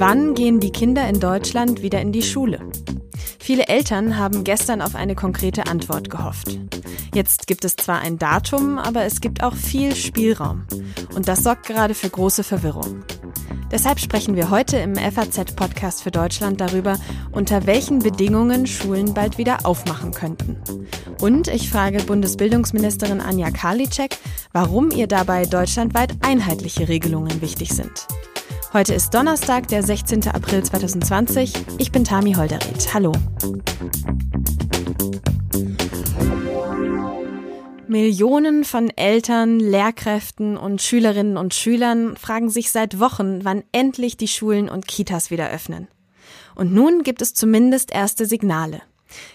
Wann gehen die Kinder in Deutschland wieder in die Schule? Viele Eltern haben gestern auf eine konkrete Antwort gehofft. Jetzt gibt es zwar ein Datum, aber es gibt auch viel Spielraum. Und das sorgt gerade für große Verwirrung. Deshalb sprechen wir heute im FAZ-Podcast für Deutschland darüber, unter welchen Bedingungen Schulen bald wieder aufmachen könnten. Und ich frage Bundesbildungsministerin Anja Karliczek, warum ihr dabei deutschlandweit einheitliche Regelungen wichtig sind. Heute ist Donnerstag, der 16. April 2020. Ich bin Tami Holderried. Hallo. Millionen von Eltern, Lehrkräften und Schülerinnen und Schülern fragen sich seit Wochen, wann endlich die Schulen und Kitas wieder öffnen. Und nun gibt es zumindest erste Signale.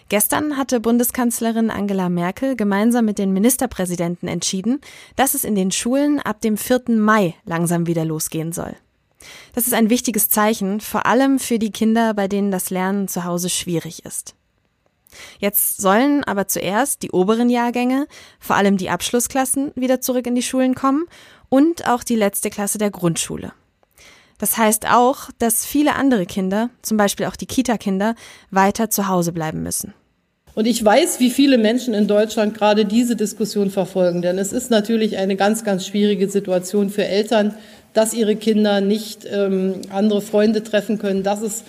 Gestern hatte Bundeskanzlerin Angela Merkel gemeinsam mit den Ministerpräsidenten entschieden, dass es in den Schulen ab dem 4. Mai langsam wieder losgehen soll. Das ist ein wichtiges Zeichen, vor allem für die Kinder, bei denen das Lernen zu Hause schwierig ist. Jetzt sollen aber zuerst die oberen Jahrgänge, vor allem die Abschlussklassen, wieder zurück in die Schulen kommen und auch die letzte Klasse der Grundschule. Das heißt auch, dass viele andere Kinder, zum Beispiel auch die Kita-Kinder, weiter zu Hause bleiben müssen. Und ich weiß, wie viele Menschen in Deutschland gerade diese Diskussion verfolgen, denn es ist natürlich eine ganz, ganz schwierige Situation für Eltern, dass ihre Kinder nicht ähm, andere Freunde treffen können, dass es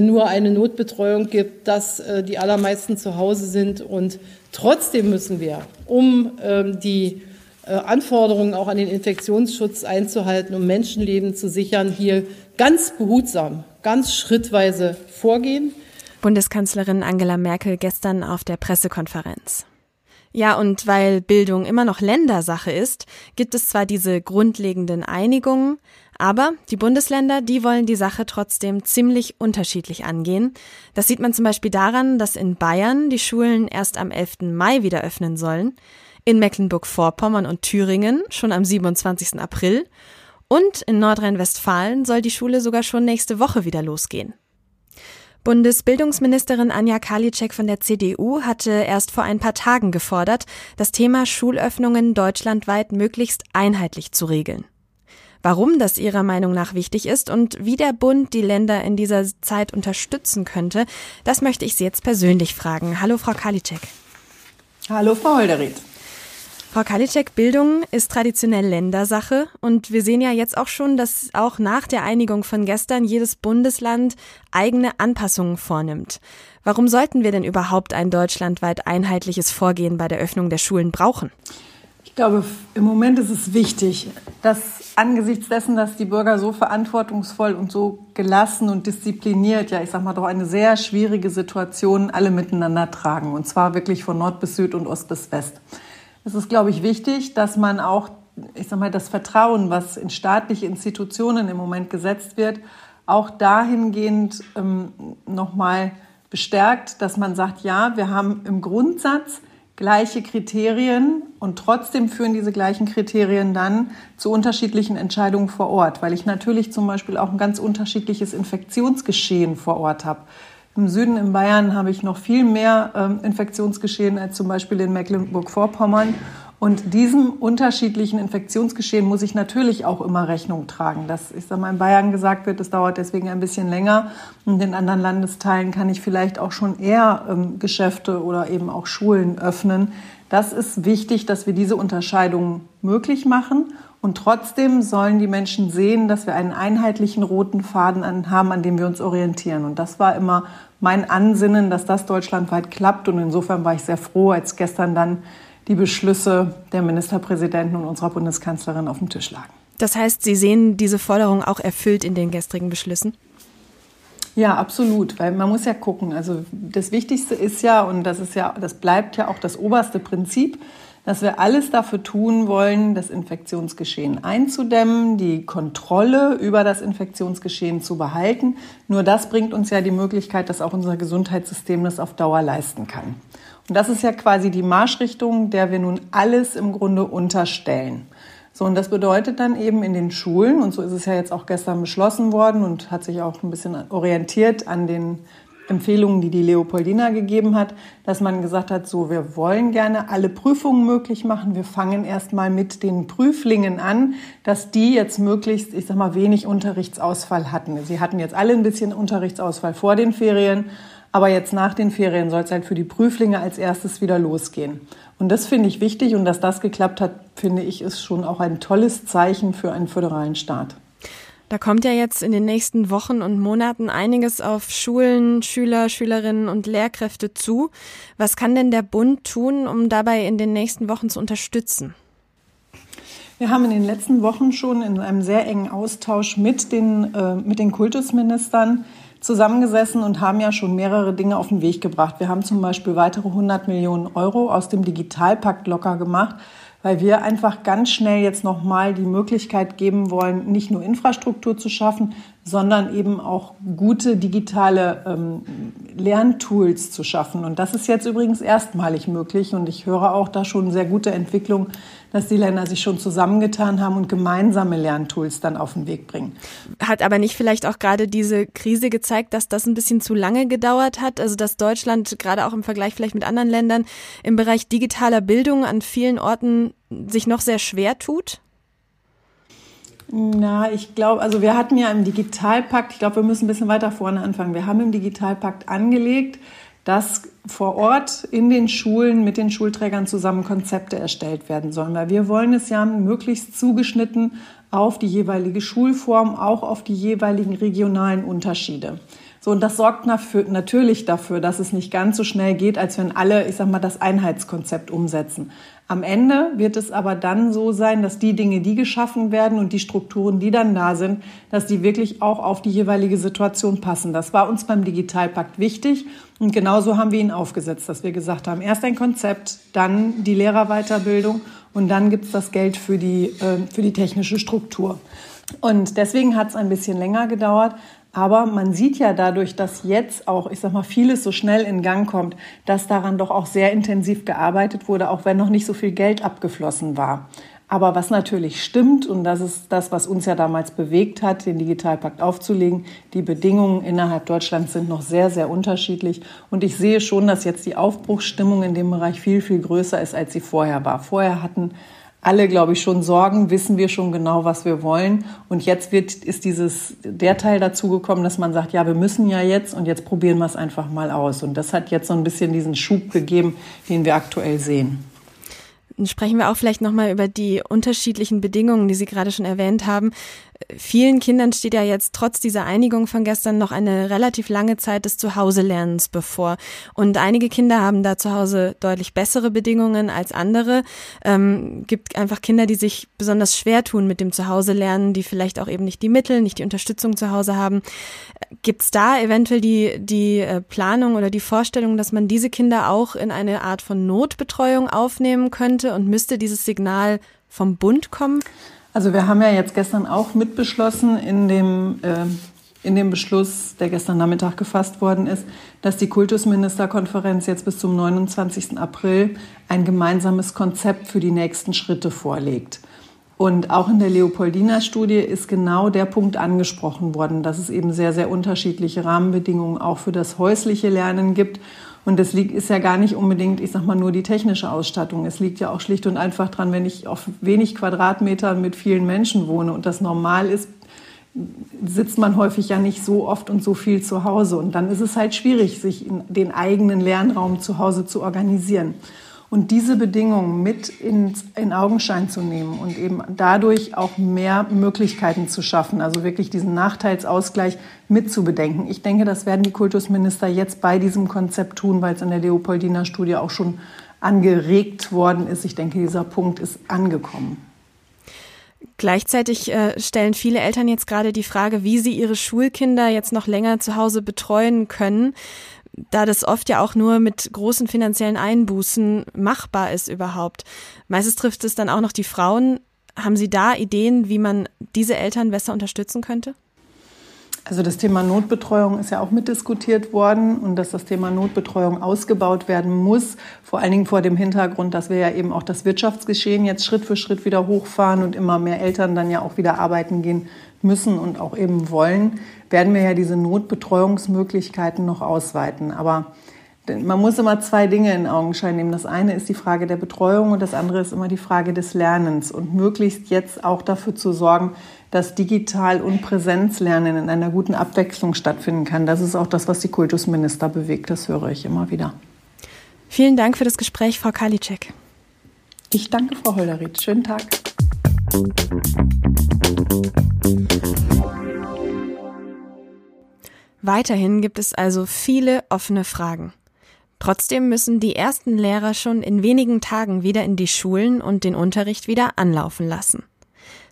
nur eine Notbetreuung gibt, dass äh, die allermeisten zu Hause sind. Und trotzdem müssen wir, um ähm, die äh, Anforderungen auch an den Infektionsschutz einzuhalten, um Menschenleben zu sichern, hier ganz behutsam, ganz schrittweise vorgehen. Bundeskanzlerin Angela Merkel gestern auf der Pressekonferenz. Ja, und weil Bildung immer noch Ländersache ist, gibt es zwar diese grundlegenden Einigungen, aber die Bundesländer, die wollen die Sache trotzdem ziemlich unterschiedlich angehen. Das sieht man zum Beispiel daran, dass in Bayern die Schulen erst am 11. Mai wieder öffnen sollen, in Mecklenburg-Vorpommern und Thüringen schon am 27. April und in Nordrhein-Westfalen soll die Schule sogar schon nächste Woche wieder losgehen. Bundesbildungsministerin Anja Karliczek von der CDU hatte erst vor ein paar Tagen gefordert, das Thema Schulöffnungen deutschlandweit möglichst einheitlich zu regeln. Warum das ihrer Meinung nach wichtig ist und wie der Bund die Länder in dieser Zeit unterstützen könnte, das möchte ich Sie jetzt persönlich fragen. Hallo, Frau Karliczek. Hallo, Frau Holderried. Frau Kalitschek, Bildung ist traditionell Ländersache und wir sehen ja jetzt auch schon, dass auch nach der Einigung von gestern jedes Bundesland eigene Anpassungen vornimmt. Warum sollten wir denn überhaupt ein deutschlandweit einheitliches Vorgehen bei der Öffnung der Schulen brauchen? Ich glaube, im Moment ist es wichtig, dass angesichts dessen, dass die Bürger so verantwortungsvoll und so gelassen und diszipliniert, ja, ich sag mal doch eine sehr schwierige Situation alle miteinander tragen. Und zwar wirklich von Nord bis Süd und Ost bis West. Es ist, glaube ich, wichtig, dass man auch, ich sag mal, das Vertrauen, was in staatliche Institutionen im Moment gesetzt wird, auch dahingehend ähm, nochmal bestärkt, dass man sagt, ja, wir haben im Grundsatz gleiche Kriterien und trotzdem führen diese gleichen Kriterien dann zu unterschiedlichen Entscheidungen vor Ort, weil ich natürlich zum Beispiel auch ein ganz unterschiedliches Infektionsgeschehen vor Ort habe. Im Süden in Bayern habe ich noch viel mehr ähm, Infektionsgeschehen als zum Beispiel in Mecklenburg-Vorpommern. Und diesem unterschiedlichen Infektionsgeschehen muss ich natürlich auch immer Rechnung tragen. Dass, ich sage in Bayern gesagt wird, es dauert deswegen ein bisschen länger. Und in anderen Landesteilen kann ich vielleicht auch schon eher ähm, Geschäfte oder eben auch Schulen öffnen. Das ist wichtig, dass wir diese Unterscheidung möglich machen. Und trotzdem sollen die Menschen sehen, dass wir einen einheitlichen roten Faden haben, an dem wir uns orientieren. Und das war immer mein Ansinnen, dass das deutschlandweit klappt. Und insofern war ich sehr froh, als gestern dann die Beschlüsse der Ministerpräsidenten und unserer Bundeskanzlerin auf dem Tisch lagen. Das heißt, Sie sehen diese Forderung auch erfüllt in den gestrigen Beschlüssen? Ja, absolut, weil man muss ja gucken. Also das Wichtigste ist ja, und das ist ja, das bleibt ja auch das oberste Prinzip, dass wir alles dafür tun wollen, das Infektionsgeschehen einzudämmen, die Kontrolle über das Infektionsgeschehen zu behalten. Nur das bringt uns ja die Möglichkeit, dass auch unser Gesundheitssystem das auf Dauer leisten kann. Und das ist ja quasi die Marschrichtung, der wir nun alles im Grunde unterstellen. So, und das bedeutet dann eben in den Schulen, und so ist es ja jetzt auch gestern beschlossen worden und hat sich auch ein bisschen orientiert an den Empfehlungen, die die Leopoldina gegeben hat, dass man gesagt hat, so, wir wollen gerne alle Prüfungen möglich machen. Wir fangen erstmal mit den Prüflingen an, dass die jetzt möglichst, ich sag mal, wenig Unterrichtsausfall hatten. Sie hatten jetzt alle ein bisschen Unterrichtsausfall vor den Ferien, aber jetzt nach den Ferien soll es halt für die Prüflinge als erstes wieder losgehen. Und das finde ich wichtig und dass das geklappt hat, finde ich, ist schon auch ein tolles Zeichen für einen föderalen Staat. Da kommt ja jetzt in den nächsten Wochen und Monaten einiges auf Schulen, Schüler, Schülerinnen und Lehrkräfte zu. Was kann denn der Bund tun, um dabei in den nächsten Wochen zu unterstützen? Wir haben in den letzten Wochen schon in einem sehr engen Austausch mit den, äh, mit den Kultusministern zusammengesessen und haben ja schon mehrere Dinge auf den Weg gebracht. Wir haben zum Beispiel weitere 100 Millionen Euro aus dem Digitalpakt locker gemacht, weil wir einfach ganz schnell jetzt nochmal die Möglichkeit geben wollen, nicht nur Infrastruktur zu schaffen, sondern eben auch gute digitale ähm, Lerntools zu schaffen. Und das ist jetzt übrigens erstmalig möglich. Und ich höre auch da schon sehr gute Entwicklung, dass die Länder sich schon zusammengetan haben und gemeinsame Lerntools dann auf den Weg bringen. Hat aber nicht vielleicht auch gerade diese Krise gezeigt, dass das ein bisschen zu lange gedauert hat? Also dass Deutschland gerade auch im Vergleich vielleicht mit anderen Ländern im Bereich digitaler Bildung an vielen Orten sich noch sehr schwer tut? Na, ich glaube, also wir hatten ja im Digitalpakt, ich glaube, wir müssen ein bisschen weiter vorne anfangen. Wir haben im Digitalpakt angelegt, dass vor Ort in den Schulen mit den Schulträgern zusammen Konzepte erstellt werden sollen. Weil wir wollen es ja möglichst zugeschnitten auf die jeweilige Schulform, auch auf die jeweiligen regionalen Unterschiede. So, und das sorgt natürlich dafür, dass es nicht ganz so schnell geht, als wenn alle, ich sag mal, das Einheitskonzept umsetzen. Am Ende wird es aber dann so sein, dass die Dinge, die geschaffen werden und die Strukturen, die dann da sind, dass die wirklich auch auf die jeweilige Situation passen. Das war uns beim Digitalpakt wichtig und genauso haben wir ihn aufgesetzt, dass wir gesagt haben, erst ein Konzept, dann die Lehrerweiterbildung und dann gibt's das Geld für die, äh, für die technische Struktur. Und deswegen hat es ein bisschen länger gedauert. Aber man sieht ja dadurch, dass jetzt auch, ich sag mal, vieles so schnell in Gang kommt, dass daran doch auch sehr intensiv gearbeitet wurde, auch wenn noch nicht so viel Geld abgeflossen war. Aber was natürlich stimmt, und das ist das, was uns ja damals bewegt hat, den Digitalpakt aufzulegen, die Bedingungen innerhalb Deutschlands sind noch sehr, sehr unterschiedlich. Und ich sehe schon, dass jetzt die Aufbruchsstimmung in dem Bereich viel, viel größer ist, als sie vorher war. Vorher hatten alle, glaube ich, schon Sorgen, wissen wir schon genau, was wir wollen. Und jetzt wird, ist dieses, der Teil dazu gekommen, dass man sagt, ja, wir müssen ja jetzt und jetzt probieren wir es einfach mal aus. Und das hat jetzt so ein bisschen diesen Schub gegeben, den wir aktuell sehen sprechen wir auch vielleicht nochmal über die unterschiedlichen Bedingungen, die Sie gerade schon erwähnt haben. Vielen Kindern steht ja jetzt trotz dieser Einigung von gestern noch eine relativ lange Zeit des Zuhause-Lernens bevor. Und einige Kinder haben da zu Hause deutlich bessere Bedingungen als andere. Ähm, gibt einfach Kinder, die sich besonders schwer tun mit dem Zuhause-Lernen, die vielleicht auch eben nicht die Mittel, nicht die Unterstützung zu Hause haben. Gibt es da eventuell die, die äh, Planung oder die Vorstellung, dass man diese Kinder auch in eine Art von Notbetreuung aufnehmen könnte und müsste dieses Signal vom Bund kommen? Also wir haben ja jetzt gestern auch mitbeschlossen in dem, äh, in dem Beschluss, der gestern Nachmittag gefasst worden ist, dass die Kultusministerkonferenz jetzt bis zum 29. April ein gemeinsames Konzept für die nächsten Schritte vorlegt. Und auch in der Leopoldina-Studie ist genau der Punkt angesprochen worden, dass es eben sehr, sehr unterschiedliche Rahmenbedingungen auch für das häusliche Lernen gibt und das liegt, ist ja gar nicht unbedingt, ich sag mal, nur die technische Ausstattung. Es liegt ja auch schlicht und einfach dran, wenn ich auf wenig Quadratmetern mit vielen Menschen wohne und das normal ist, sitzt man häufig ja nicht so oft und so viel zu Hause. Und dann ist es halt schwierig, sich den eigenen Lernraum zu Hause zu organisieren. Und diese Bedingungen mit ins, in Augenschein zu nehmen und eben dadurch auch mehr Möglichkeiten zu schaffen, also wirklich diesen Nachteilsausgleich mit zu bedenken. Ich denke, das werden die Kultusminister jetzt bei diesem Konzept tun, weil es in der Leopoldina Studie auch schon angeregt worden ist. Ich denke, dieser Punkt ist angekommen. Gleichzeitig äh, stellen viele Eltern jetzt gerade die Frage, wie sie ihre Schulkinder jetzt noch länger zu Hause betreuen können da das oft ja auch nur mit großen finanziellen Einbußen machbar ist überhaupt. Meistens trifft es dann auch noch die Frauen. Haben Sie da Ideen, wie man diese Eltern besser unterstützen könnte? Also das Thema Notbetreuung ist ja auch mitdiskutiert worden und dass das Thema Notbetreuung ausgebaut werden muss, vor allen Dingen vor dem Hintergrund, dass wir ja eben auch das Wirtschaftsgeschehen jetzt Schritt für Schritt wieder hochfahren und immer mehr Eltern dann ja auch wieder arbeiten gehen müssen und auch eben wollen, werden wir ja diese Notbetreuungsmöglichkeiten noch ausweiten. Aber man muss immer zwei Dinge in Augenschein nehmen. Das eine ist die Frage der Betreuung und das andere ist immer die Frage des Lernens und möglichst jetzt auch dafür zu sorgen, dass Digital- und Präsenzlernen in einer guten Abwechslung stattfinden kann. Das ist auch das, was die Kultusminister bewegt. Das höre ich immer wieder. Vielen Dank für das Gespräch, Frau Kalitschek. Ich danke, Frau Holderried. Schönen Tag. Weiterhin gibt es also viele offene Fragen. Trotzdem müssen die ersten Lehrer schon in wenigen Tagen wieder in die Schulen und den Unterricht wieder anlaufen lassen.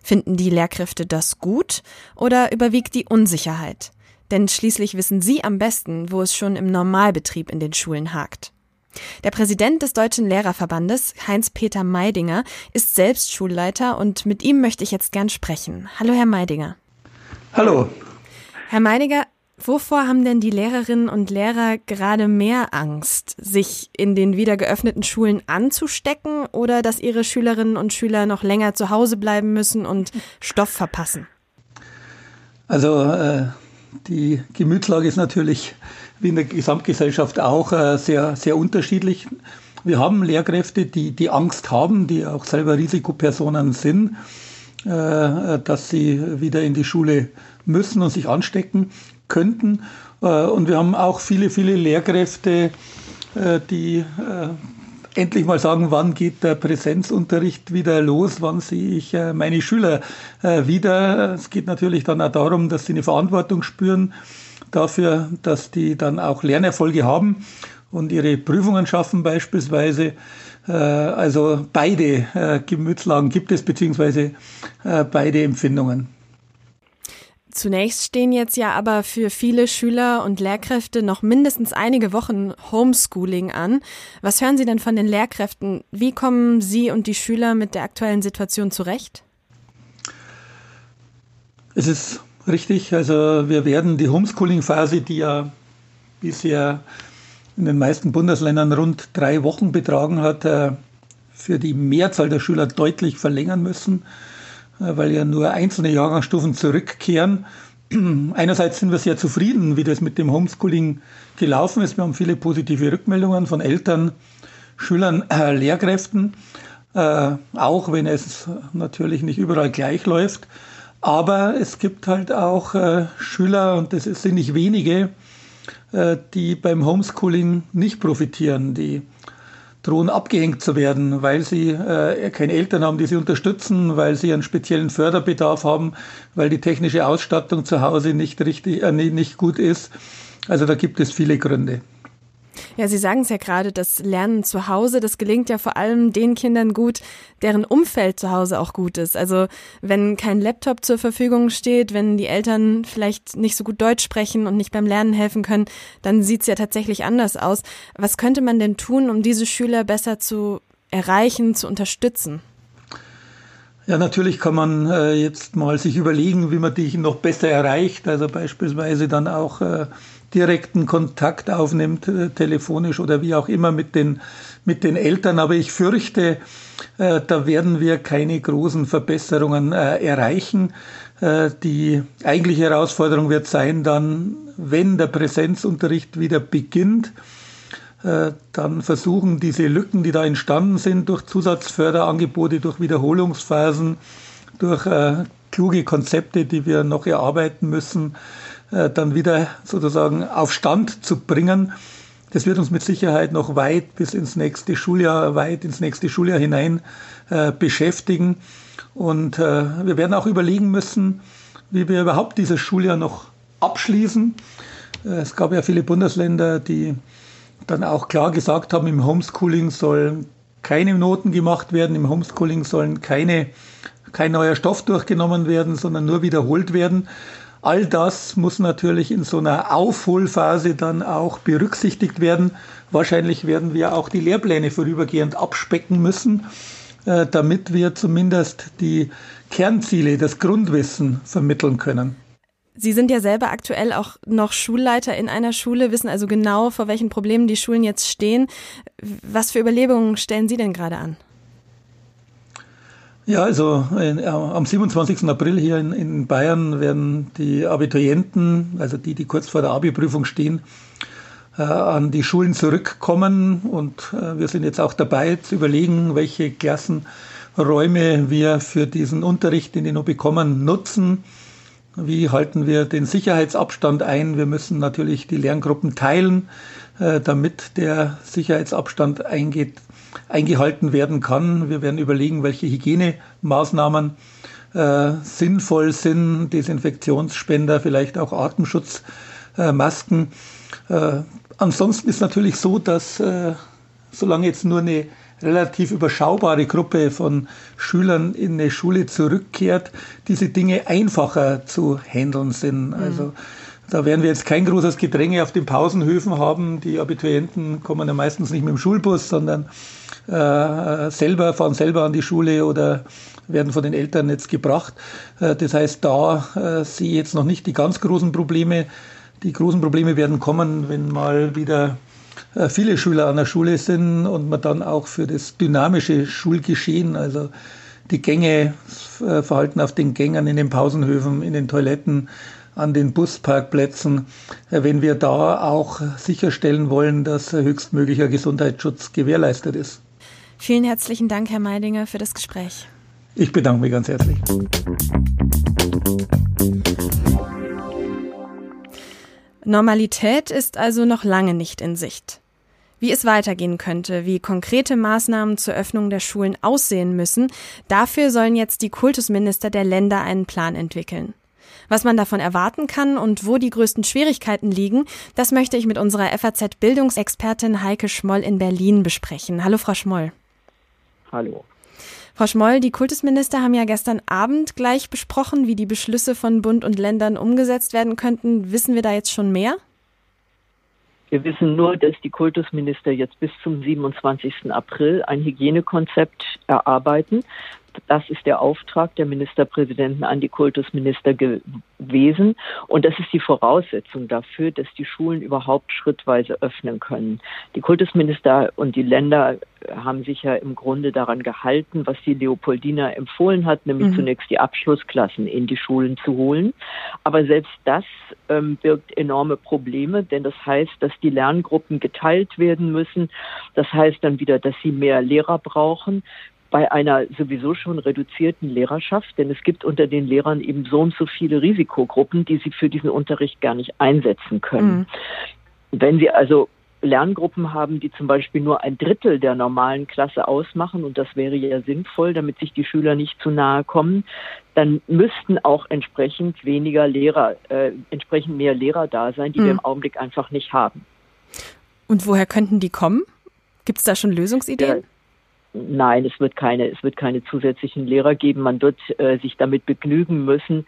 Finden die Lehrkräfte das gut oder überwiegt die Unsicherheit? Denn schließlich wissen sie am besten, wo es schon im Normalbetrieb in den Schulen hakt. Der Präsident des Deutschen Lehrerverbandes, Heinz-Peter Meidinger, ist selbst Schulleiter und mit ihm möchte ich jetzt gern sprechen. Hallo, Herr Meidinger. Hallo. Herr Meidinger, Wovor haben denn die Lehrerinnen und Lehrer gerade mehr Angst? Sich in den wieder geöffneten Schulen anzustecken oder dass ihre Schülerinnen und Schüler noch länger zu Hause bleiben müssen und Stoff verpassen? Also äh, die Gemütslage ist natürlich wie in der Gesamtgesellschaft auch äh, sehr, sehr unterschiedlich. Wir haben Lehrkräfte, die, die Angst haben, die auch selber Risikopersonen sind, äh, dass sie wieder in die Schule müssen und sich anstecken könnten. Äh, und wir haben auch viele, viele Lehrkräfte, äh, die äh, endlich mal sagen, wann geht der Präsenzunterricht wieder los, wann sehe ich meine Schüler wieder. Es geht natürlich dann auch darum, dass sie eine Verantwortung spüren dafür, dass die dann auch Lernerfolge haben und ihre Prüfungen schaffen beispielsweise. Also beide Gemütslagen gibt es, beziehungsweise beide Empfindungen. Zunächst stehen jetzt ja aber für viele Schüler und Lehrkräfte noch mindestens einige Wochen Homeschooling an. Was hören Sie denn von den Lehrkräften? Wie kommen Sie und die Schüler mit der aktuellen Situation zurecht? Es ist richtig. Also wir werden die Homeschooling-Phase, die ja bisher in den meisten Bundesländern rund drei Wochen betragen hat, äh, für die Mehrzahl der Schüler deutlich verlängern müssen. Äh, weil ja nur einzelne Jahrgangsstufen zurückkehren. Einerseits sind wir sehr zufrieden, wie das mit dem Homeschooling gelaufen ist. Wir haben viele positive Rückmeldungen von Eltern, Schülern, äh, Lehrkräften, äh, auch wenn es natürlich nicht überall gleich läuft. Aber es gibt halt auch äh, Schüler, und das sind nicht wenige, äh, die beim Homeschooling nicht profitieren, die drohen abgehängt zu werden, weil sie äh, keine Eltern haben, die sie unterstützen, weil sie einen speziellen Förderbedarf haben, weil die technische Ausstattung zu Hause nicht richtig, äh, nicht gut ist. Also da gibt es viele Gründe. Ja, Sie sagen es ja gerade, das Lernen zu Hause, das gelingt ja vor allem den Kindern gut, deren Umfeld zu Hause auch gut ist. Also wenn kein Laptop zur Verfügung steht, wenn die Eltern vielleicht nicht so gut Deutsch sprechen und nicht beim Lernen helfen können, dann sieht es ja tatsächlich anders aus. Was könnte man denn tun, um diese Schüler besser zu erreichen, zu unterstützen? Ja, natürlich kann man äh, jetzt mal sich überlegen, wie man dich noch besser erreicht. Also beispielsweise dann auch äh, direkten Kontakt aufnimmt, äh, telefonisch oder wie auch immer mit den, mit den Eltern. Aber ich fürchte, äh, da werden wir keine großen Verbesserungen äh, erreichen. Die eigentliche Herausforderung wird sein, dann, wenn der Präsenzunterricht wieder beginnt, dann versuchen diese Lücken, die da entstanden sind, durch Zusatzförderangebote, durch Wiederholungsphasen, durch kluge Konzepte, die wir noch erarbeiten müssen, dann wieder sozusagen auf Stand zu bringen. Das wird uns mit Sicherheit noch weit bis ins nächste Schuljahr, weit ins nächste Schuljahr hinein äh, beschäftigen. Und äh, wir werden auch überlegen müssen, wie wir überhaupt dieses Schuljahr noch abschließen. Äh, es gab ja viele Bundesländer, die dann auch klar gesagt haben, im Homeschooling sollen keine Noten gemacht werden, im Homeschooling sollen keine, kein neuer Stoff durchgenommen werden, sondern nur wiederholt werden. All das muss natürlich in so einer Aufholphase dann auch berücksichtigt werden. Wahrscheinlich werden wir auch die Lehrpläne vorübergehend abspecken müssen, äh, damit wir zumindest die Kernziele, das Grundwissen vermitteln können. Sie sind ja selber aktuell auch noch Schulleiter in einer Schule, wissen also genau, vor welchen Problemen die Schulen jetzt stehen. Was für Überlegungen stellen Sie denn gerade an? Ja, also äh, am 27. April hier in, in, Bayern werden die Abiturienten, also die, die kurz vor der Abi-Prüfung stehen, äh, an die Schulen zurückkommen. Und äh, wir sind jetzt auch dabei zu überlegen, welche Klassenräume wir für diesen Unterricht, den die noch bekommen, nutzen. Wie halten wir den Sicherheitsabstand ein? Wir müssen natürlich die Lerngruppen teilen, äh, damit der Sicherheitsabstand eingeht, eingehalten werden kann. Wir werden überlegen, welche Hygienemaßnahmen äh, sinnvoll sind, Desinfektionsspender, vielleicht auch Atemschutzmasken. Äh, ansonsten ist natürlich so, dass äh, solange jetzt nur eine relativ überschaubare Gruppe von Schülern in eine Schule zurückkehrt, diese Dinge einfacher zu handeln sind. Mhm. Also da werden wir jetzt kein großes Gedränge auf den Pausenhöfen haben. Die Abiturienten kommen ja meistens nicht mit dem Schulbus, sondern äh, selber, fahren selber an die Schule oder werden von den Eltern jetzt gebracht. Äh, das heißt, da äh, sehe ich jetzt noch nicht die ganz großen Probleme. Die großen Probleme werden kommen, wenn mal wieder äh, viele Schüler an der Schule sind und man dann auch für das dynamische Schulgeschehen, also die Gänge, das äh, Verhalten auf den Gängern, in den Pausenhöfen, in den Toiletten, an den Busparkplätzen, äh, wenn wir da auch sicherstellen wollen, dass höchstmöglicher Gesundheitsschutz gewährleistet ist. Vielen herzlichen Dank, Herr Meidinger, für das Gespräch. Ich bedanke mich ganz herzlich. Normalität ist also noch lange nicht in Sicht. Wie es weitergehen könnte, wie konkrete Maßnahmen zur Öffnung der Schulen aussehen müssen, dafür sollen jetzt die Kultusminister der Länder einen Plan entwickeln. Was man davon erwarten kann und wo die größten Schwierigkeiten liegen, das möchte ich mit unserer FAZ Bildungsexpertin Heike Schmoll in Berlin besprechen. Hallo, Frau Schmoll. Hallo. Frau Schmoll, die Kultusminister haben ja gestern Abend gleich besprochen, wie die Beschlüsse von Bund und Ländern umgesetzt werden könnten. Wissen wir da jetzt schon mehr? Wir wissen nur, dass die Kultusminister jetzt bis zum 27. April ein Hygienekonzept erarbeiten, das ist der Auftrag der Ministerpräsidenten an die Kultusminister gewesen. Und das ist die Voraussetzung dafür, dass die Schulen überhaupt schrittweise öffnen können. Die Kultusminister und die Länder haben sich ja im Grunde daran gehalten, was die Leopoldina empfohlen hat, nämlich mhm. zunächst die Abschlussklassen in die Schulen zu holen. Aber selbst das ähm, birgt enorme Probleme, denn das heißt, dass die Lerngruppen geteilt werden müssen. Das heißt dann wieder, dass sie mehr Lehrer brauchen bei einer sowieso schon reduzierten Lehrerschaft, denn es gibt unter den Lehrern eben so und so viele Risikogruppen, die sie für diesen Unterricht gar nicht einsetzen können. Mhm. Wenn Sie also Lerngruppen haben, die zum Beispiel nur ein Drittel der normalen Klasse ausmachen, und das wäre ja sinnvoll, damit sich die Schüler nicht zu nahe kommen, dann müssten auch entsprechend weniger Lehrer, äh, entsprechend mehr Lehrer da sein, die mhm. wir im Augenblick einfach nicht haben. Und woher könnten die kommen? Gibt es da schon Lösungsideen? Ja. Nein, es wird keine, es wird keine zusätzlichen Lehrer geben. Man wird äh, sich damit begnügen müssen,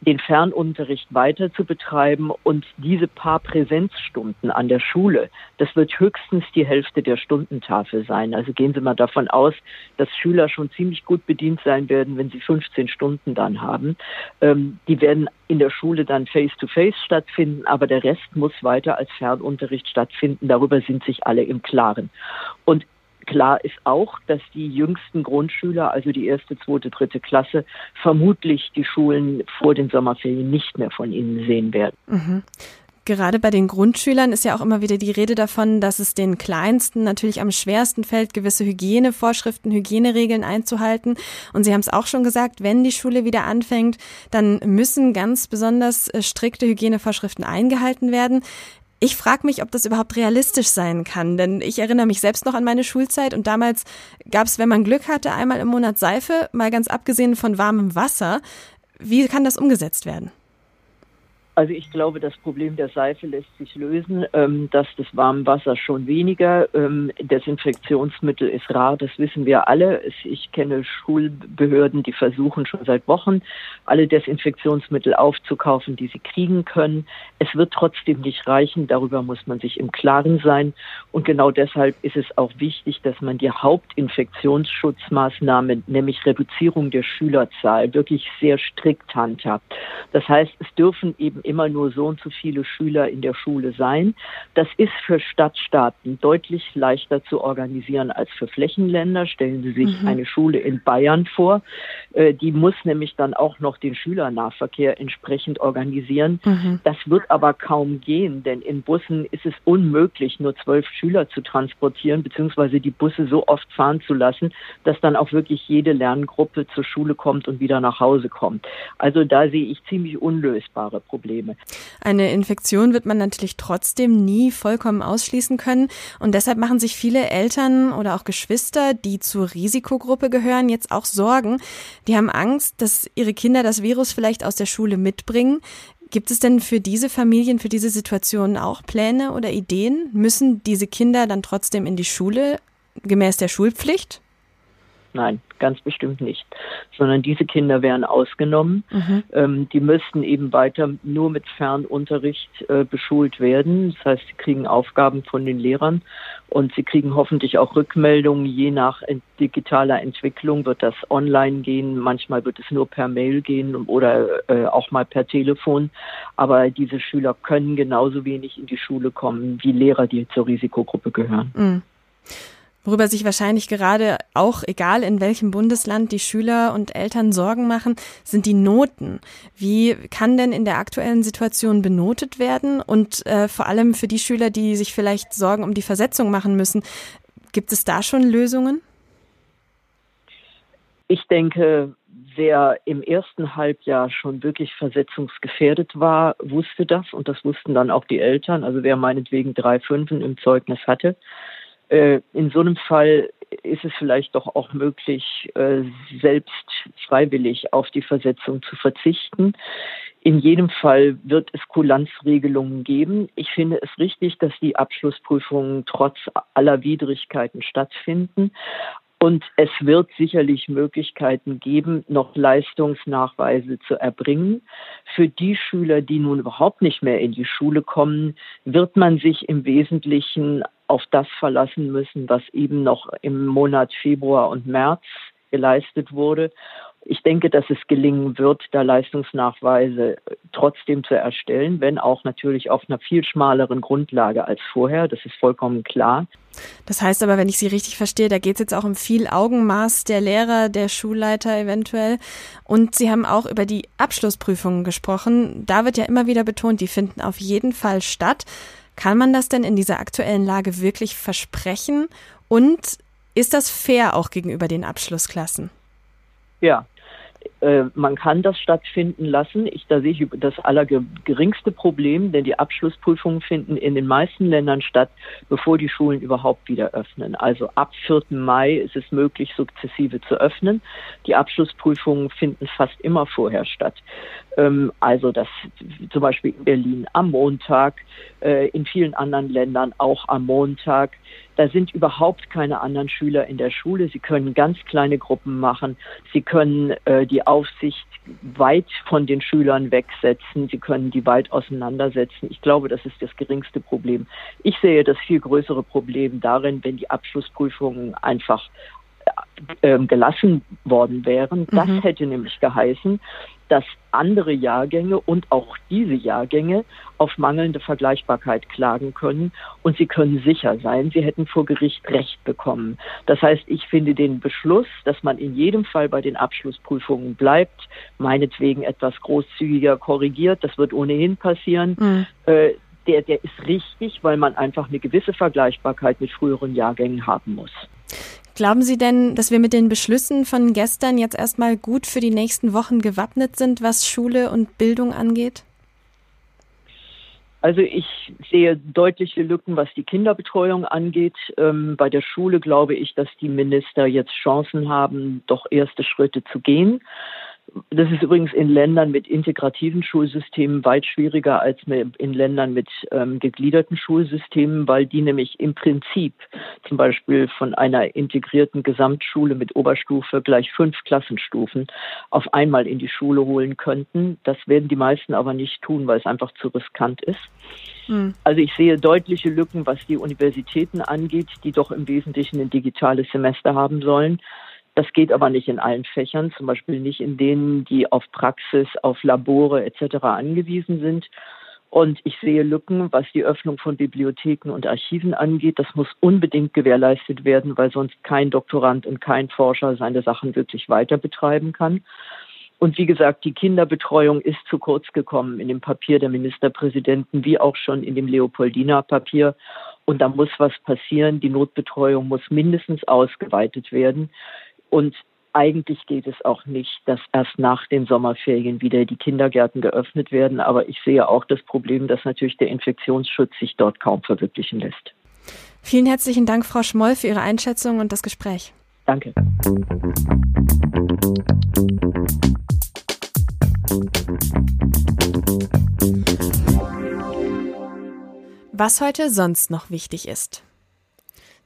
den Fernunterricht weiter zu betreiben und diese paar Präsenzstunden an der Schule, das wird höchstens die Hälfte der Stundentafel sein. Also gehen Sie mal davon aus, dass Schüler schon ziemlich gut bedient sein werden, wenn sie 15 Stunden dann haben. Ähm, die werden in der Schule dann face-to-face -face stattfinden, aber der Rest muss weiter als Fernunterricht stattfinden. Darüber sind sich alle im Klaren. Und Klar ist auch, dass die jüngsten Grundschüler, also die erste, zweite, dritte Klasse, vermutlich die Schulen vor den Sommerferien nicht mehr von ihnen sehen werden. Mhm. Gerade bei den Grundschülern ist ja auch immer wieder die Rede davon, dass es den Kleinsten natürlich am schwersten fällt, gewisse Hygienevorschriften, Hygieneregeln einzuhalten. Und Sie haben es auch schon gesagt, wenn die Schule wieder anfängt, dann müssen ganz besonders äh, strikte Hygienevorschriften eingehalten werden. Ich frage mich, ob das überhaupt realistisch sein kann, denn ich erinnere mich selbst noch an meine Schulzeit und damals gab es, wenn man Glück hatte, einmal im Monat Seife, mal ganz abgesehen von warmem Wasser. Wie kann das umgesetzt werden? Also ich glaube, das Problem der Seife lässt sich lösen. Ähm, das des warmen Wassers schon weniger. Ähm, Desinfektionsmittel ist rar, das wissen wir alle. Ich kenne Schulbehörden, die versuchen schon seit Wochen, alle Desinfektionsmittel aufzukaufen, die sie kriegen können. Es wird trotzdem nicht reichen. Darüber muss man sich im Klaren sein. Und genau deshalb ist es auch wichtig, dass man die Hauptinfektionsschutzmaßnahmen, nämlich Reduzierung der Schülerzahl, wirklich sehr strikt handhabt. Das heißt, es dürfen eben immer nur so und so viele Schüler in der Schule sein. Das ist für Stadtstaaten deutlich leichter zu organisieren als für Flächenländer. Stellen Sie sich mhm. eine Schule in Bayern vor. Äh, die muss nämlich dann auch noch den Schülernahverkehr entsprechend organisieren. Mhm. Das wird aber kaum gehen, denn in Bussen ist es unmöglich, nur zwölf Schüler zu transportieren, beziehungsweise die Busse so oft fahren zu lassen, dass dann auch wirklich jede Lerngruppe zur Schule kommt und wieder nach Hause kommt. Also da sehe ich ziemlich unlösbare Probleme. Probleme. Eine Infektion wird man natürlich trotzdem nie vollkommen ausschließen können. Und deshalb machen sich viele Eltern oder auch Geschwister, die zur Risikogruppe gehören, jetzt auch Sorgen. Die haben Angst, dass ihre Kinder das Virus vielleicht aus der Schule mitbringen. Gibt es denn für diese Familien, für diese Situationen auch Pläne oder Ideen? Müssen diese Kinder dann trotzdem in die Schule gemäß der Schulpflicht? Nein, ganz bestimmt nicht. Sondern diese Kinder wären ausgenommen. Mhm. Ähm, die müssten eben weiter nur mit Fernunterricht äh, beschult werden. Das heißt, sie kriegen Aufgaben von den Lehrern und sie kriegen hoffentlich auch Rückmeldungen. Je nach ent digitaler Entwicklung wird das online gehen. Manchmal wird es nur per Mail gehen oder äh, auch mal per Telefon. Aber diese Schüler können genauso wenig in die Schule kommen wie Lehrer, die zur Risikogruppe gehören. Mhm. Worüber sich wahrscheinlich gerade auch, egal in welchem Bundesland, die Schüler und Eltern Sorgen machen, sind die Noten. Wie kann denn in der aktuellen Situation benotet werden? Und äh, vor allem für die Schüler, die sich vielleicht Sorgen um die Versetzung machen müssen, gibt es da schon Lösungen? Ich denke, wer im ersten Halbjahr schon wirklich versetzungsgefährdet war, wusste das und das wussten dann auch die Eltern. Also wer meinetwegen drei Fünfen im Zeugnis hatte, äh, in so einem Fall ist es vielleicht doch auch möglich, äh, selbst freiwillig auf die Versetzung zu verzichten. In jedem Fall wird es Kulanzregelungen geben. Ich finde es richtig, dass die Abschlussprüfungen trotz aller Widrigkeiten stattfinden. Und es wird sicherlich Möglichkeiten geben, noch Leistungsnachweise zu erbringen. Für die Schüler, die nun überhaupt nicht mehr in die Schule kommen, wird man sich im Wesentlichen auf das verlassen müssen, was eben noch im Monat Februar und März geleistet wurde. Ich denke, dass es gelingen wird, da Leistungsnachweise trotzdem zu erstellen, wenn auch natürlich auf einer viel schmaleren Grundlage als vorher. Das ist vollkommen klar. Das heißt aber, wenn ich Sie richtig verstehe, da geht es jetzt auch um viel Augenmaß der Lehrer, der Schulleiter eventuell. Und Sie haben auch über die Abschlussprüfungen gesprochen. Da wird ja immer wieder betont, die finden auf jeden Fall statt. Kann man das denn in dieser aktuellen Lage wirklich versprechen? Und ist das fair auch gegenüber den Abschlussklassen? Ja, äh, man kann das stattfinden lassen. Ich, da sehe ich das allergeringste Problem, denn die Abschlussprüfungen finden in den meisten Ländern statt, bevor die Schulen überhaupt wieder öffnen. Also ab 4. Mai ist es möglich, sukzessive zu öffnen. Die Abschlussprüfungen finden fast immer vorher statt. Ähm, also das zum Beispiel in Berlin am Montag, äh, in vielen anderen Ländern auch am Montag. Da sind überhaupt keine anderen Schüler in der Schule. Sie können ganz kleine Gruppen machen. Sie können äh, die Aufsicht weit von den Schülern wegsetzen. Sie können die weit auseinandersetzen. Ich glaube, das ist das geringste Problem. Ich sehe das viel größere Problem darin, wenn die Abschlussprüfungen einfach ähm, gelassen worden wären. Das mhm. hätte nämlich geheißen, dass andere Jahrgänge und auch diese Jahrgänge auf mangelnde Vergleichbarkeit klagen können und sie können sicher sein, sie hätten vor Gericht Recht bekommen. Das heißt, ich finde den Beschluss, dass man in jedem Fall bei den Abschlussprüfungen bleibt, meinetwegen etwas großzügiger korrigiert, das wird ohnehin passieren. Mhm. Äh, der, der ist richtig, weil man einfach eine gewisse Vergleichbarkeit mit früheren Jahrgängen haben muss. Glauben Sie denn, dass wir mit den Beschlüssen von gestern jetzt erstmal gut für die nächsten Wochen gewappnet sind, was Schule und Bildung angeht? Also ich sehe deutliche Lücken, was die Kinderbetreuung angeht. Ähm, bei der Schule glaube ich, dass die Minister jetzt Chancen haben, doch erste Schritte zu gehen. Das ist übrigens in Ländern mit integrativen Schulsystemen weit schwieriger als in Ländern mit ähm, gegliederten Schulsystemen, weil die nämlich im Prinzip zum Beispiel von einer integrierten Gesamtschule mit Oberstufe gleich fünf Klassenstufen auf einmal in die Schule holen könnten. Das werden die meisten aber nicht tun, weil es einfach zu riskant ist. Hm. Also ich sehe deutliche Lücken, was die Universitäten angeht, die doch im Wesentlichen ein digitales Semester haben sollen. Das geht aber nicht in allen Fächern, zum Beispiel nicht in denen, die auf Praxis, auf Labore etc. angewiesen sind. Und ich sehe Lücken, was die Öffnung von Bibliotheken und Archiven angeht. Das muss unbedingt gewährleistet werden, weil sonst kein Doktorand und kein Forscher seine Sachen wirklich weiter betreiben kann. Und wie gesagt, die Kinderbetreuung ist zu kurz gekommen in dem Papier der Ministerpräsidenten, wie auch schon in dem Leopoldina Papier. Und da muss was passieren. Die Notbetreuung muss mindestens ausgeweitet werden. Und eigentlich geht es auch nicht, dass erst nach den Sommerferien wieder die Kindergärten geöffnet werden. Aber ich sehe auch das Problem, dass natürlich der Infektionsschutz sich dort kaum verwirklichen lässt. Vielen herzlichen Dank, Frau Schmoll, für Ihre Einschätzung und das Gespräch. Danke. Was heute sonst noch wichtig ist.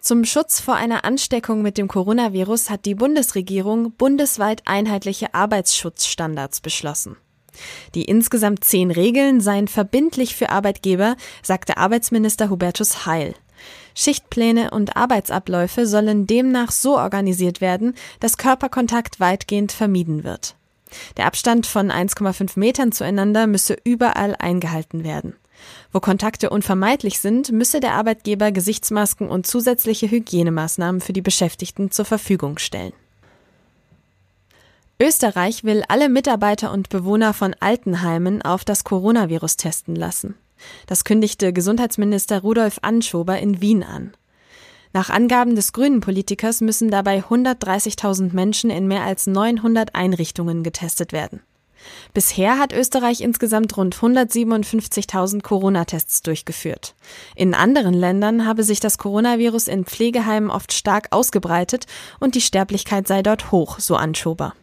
Zum Schutz vor einer Ansteckung mit dem Coronavirus hat die Bundesregierung bundesweit einheitliche Arbeitsschutzstandards beschlossen. Die insgesamt zehn Regeln seien verbindlich für Arbeitgeber, sagte Arbeitsminister Hubertus Heil. Schichtpläne und Arbeitsabläufe sollen demnach so organisiert werden, dass Körperkontakt weitgehend vermieden wird. Der Abstand von 1,5 Metern zueinander müsse überall eingehalten werden. Wo Kontakte unvermeidlich sind, müsse der Arbeitgeber Gesichtsmasken und zusätzliche Hygienemaßnahmen für die Beschäftigten zur Verfügung stellen. Österreich will alle Mitarbeiter und Bewohner von Altenheimen auf das Coronavirus testen lassen. Das kündigte Gesundheitsminister Rudolf Anschober in Wien an. Nach Angaben des grünen Politikers müssen dabei 130.000 Menschen in mehr als 900 Einrichtungen getestet werden. Bisher hat Österreich insgesamt rund 157.000 Corona-Tests durchgeführt. In anderen Ländern habe sich das Coronavirus in Pflegeheimen oft stark ausgebreitet und die Sterblichkeit sei dort hoch, so Anschober.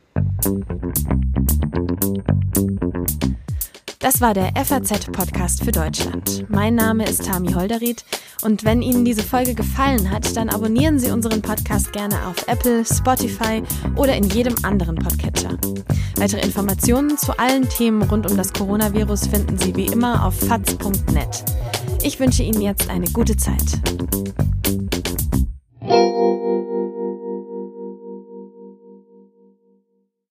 Das war der FAZ-Podcast für Deutschland. Mein Name ist Tami Holderried und wenn Ihnen diese Folge gefallen hat, dann abonnieren Sie unseren Podcast gerne auf Apple, Spotify oder in jedem anderen Podcatcher. Weitere Informationen zu allen Themen rund um das Coronavirus finden Sie wie immer auf faz.net. Ich wünsche Ihnen jetzt eine gute Zeit.